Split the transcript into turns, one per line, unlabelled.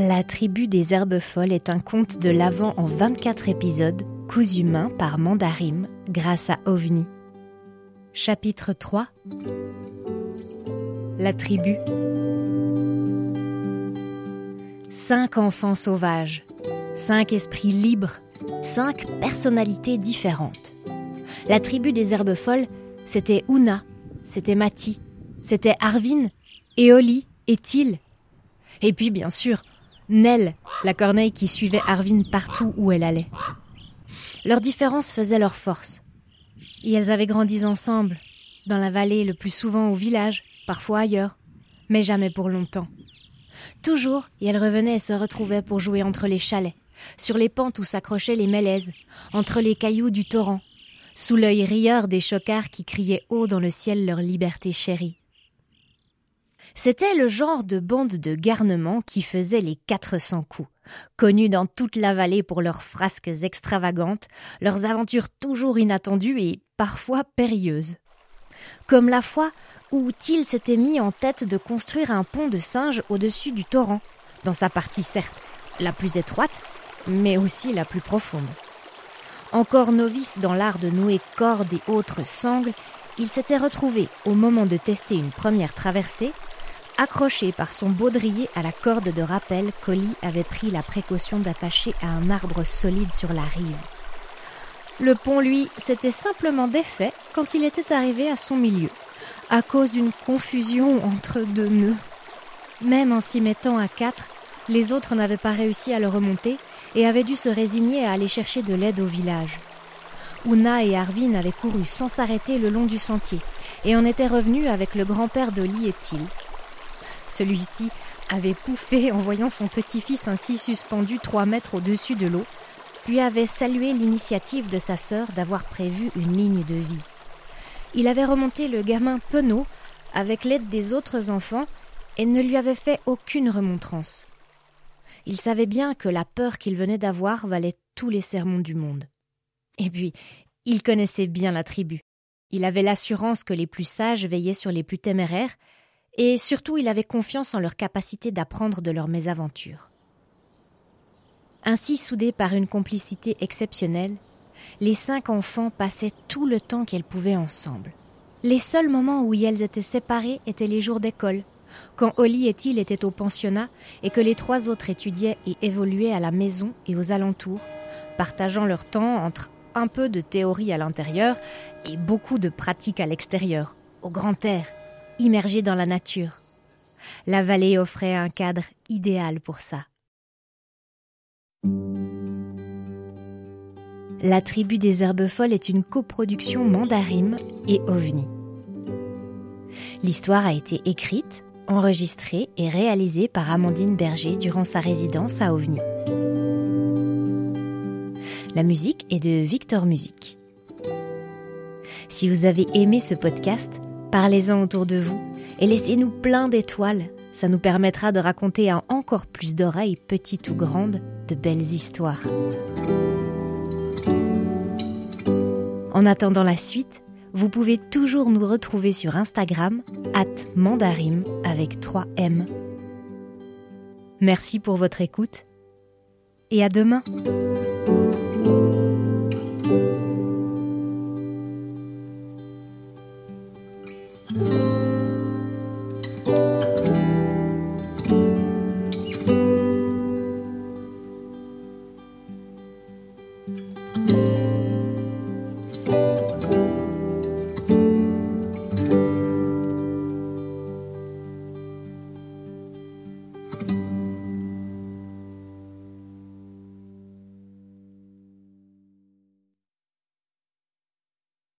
La tribu des herbes folles est un conte de l'Avent en 24 épisodes, cousu main par Mandarim grâce à OVNI. Chapitre 3 La tribu Cinq enfants sauvages, cinq esprits libres, cinq personnalités différentes. La tribu des herbes folles, c'était Una, c'était Mati, c'était Arvin, Eoli et Til. Et puis, bien sûr, Nell, la corneille qui suivait Arvin partout où elle allait. Leurs différences faisaient leur force. Et elles avaient grandi ensemble, dans la vallée le plus souvent au village, parfois ailleurs, mais jamais pour longtemps. Toujours, elles revenaient et se retrouvaient pour jouer entre les chalets, sur les pentes où s'accrochaient les mélèzes, entre les cailloux du torrent, sous l'œil rieur des chocards qui criaient haut dans le ciel leur liberté chérie. C'était le genre de bande de garnement qui faisait les 400 coups, connus dans toute la vallée pour leurs frasques extravagantes, leurs aventures toujours inattendues et parfois périlleuses. Comme la fois où Till s'était mis en tête de construire un pont de singe au-dessus du torrent, dans sa partie certes la plus étroite, mais aussi la plus profonde. Encore novice dans l'art de nouer cordes et autres sangles, il s'était retrouvé, au moment de tester une première traversée, Accroché par son baudrier à la corde de rappel, Collie avait pris la précaution d'attacher à un arbre solide sur la rive. Le pont, lui, s'était simplement défait quand il était arrivé à son milieu, à cause d'une confusion entre deux nœuds. Même en s'y mettant à quatre, les autres n'avaient pas réussi à le remonter et avaient dû se résigner à aller chercher de l'aide au village. Una et Arvin avaient couru sans s'arrêter le long du sentier et en étaient revenus avec le grand-père d'Oli et Till. Celui-ci avait pouffé en voyant son petit-fils ainsi suspendu trois mètres au-dessus de l'eau, puis avait salué l'initiative de sa sœur d'avoir prévu une ligne de vie. Il avait remonté le gamin penaud avec l'aide des autres enfants et ne lui avait fait aucune remontrance. Il savait bien que la peur qu'il venait d'avoir valait tous les sermons du monde. Et puis, il connaissait bien la tribu. Il avait l'assurance que les plus sages veillaient sur les plus téméraires et surtout il avait confiance en leur capacité d'apprendre de leurs mésaventures. Ainsi soudés par une complicité exceptionnelle, les cinq enfants passaient tout le temps qu'elles pouvaient ensemble. Les seuls moments où elles étaient séparées étaient les jours d'école, quand Holly et il étaient au pensionnat et que les trois autres étudiaient et évoluaient à la maison et aux alentours, partageant leur temps entre un peu de théorie à l'intérieur et beaucoup de pratique à l'extérieur, au grand air, immergé dans la nature. La vallée offrait un cadre idéal pour ça. La tribu des herbes folles est une coproduction Mandarim et OVNI. L'histoire a été écrite, enregistrée et réalisée par Amandine Berger durant sa résidence à OVNI. La musique est de Victor Music. Si vous avez aimé ce podcast, Parlez-en autour de vous et laissez-nous plein d'étoiles. Ça nous permettra de raconter à encore plus d'oreilles, petites ou grandes, de belles histoires. En attendant la suite, vous pouvez toujours nous retrouver sur Instagram, at mandarim avec 3 M. Merci pour votre écoute et à demain.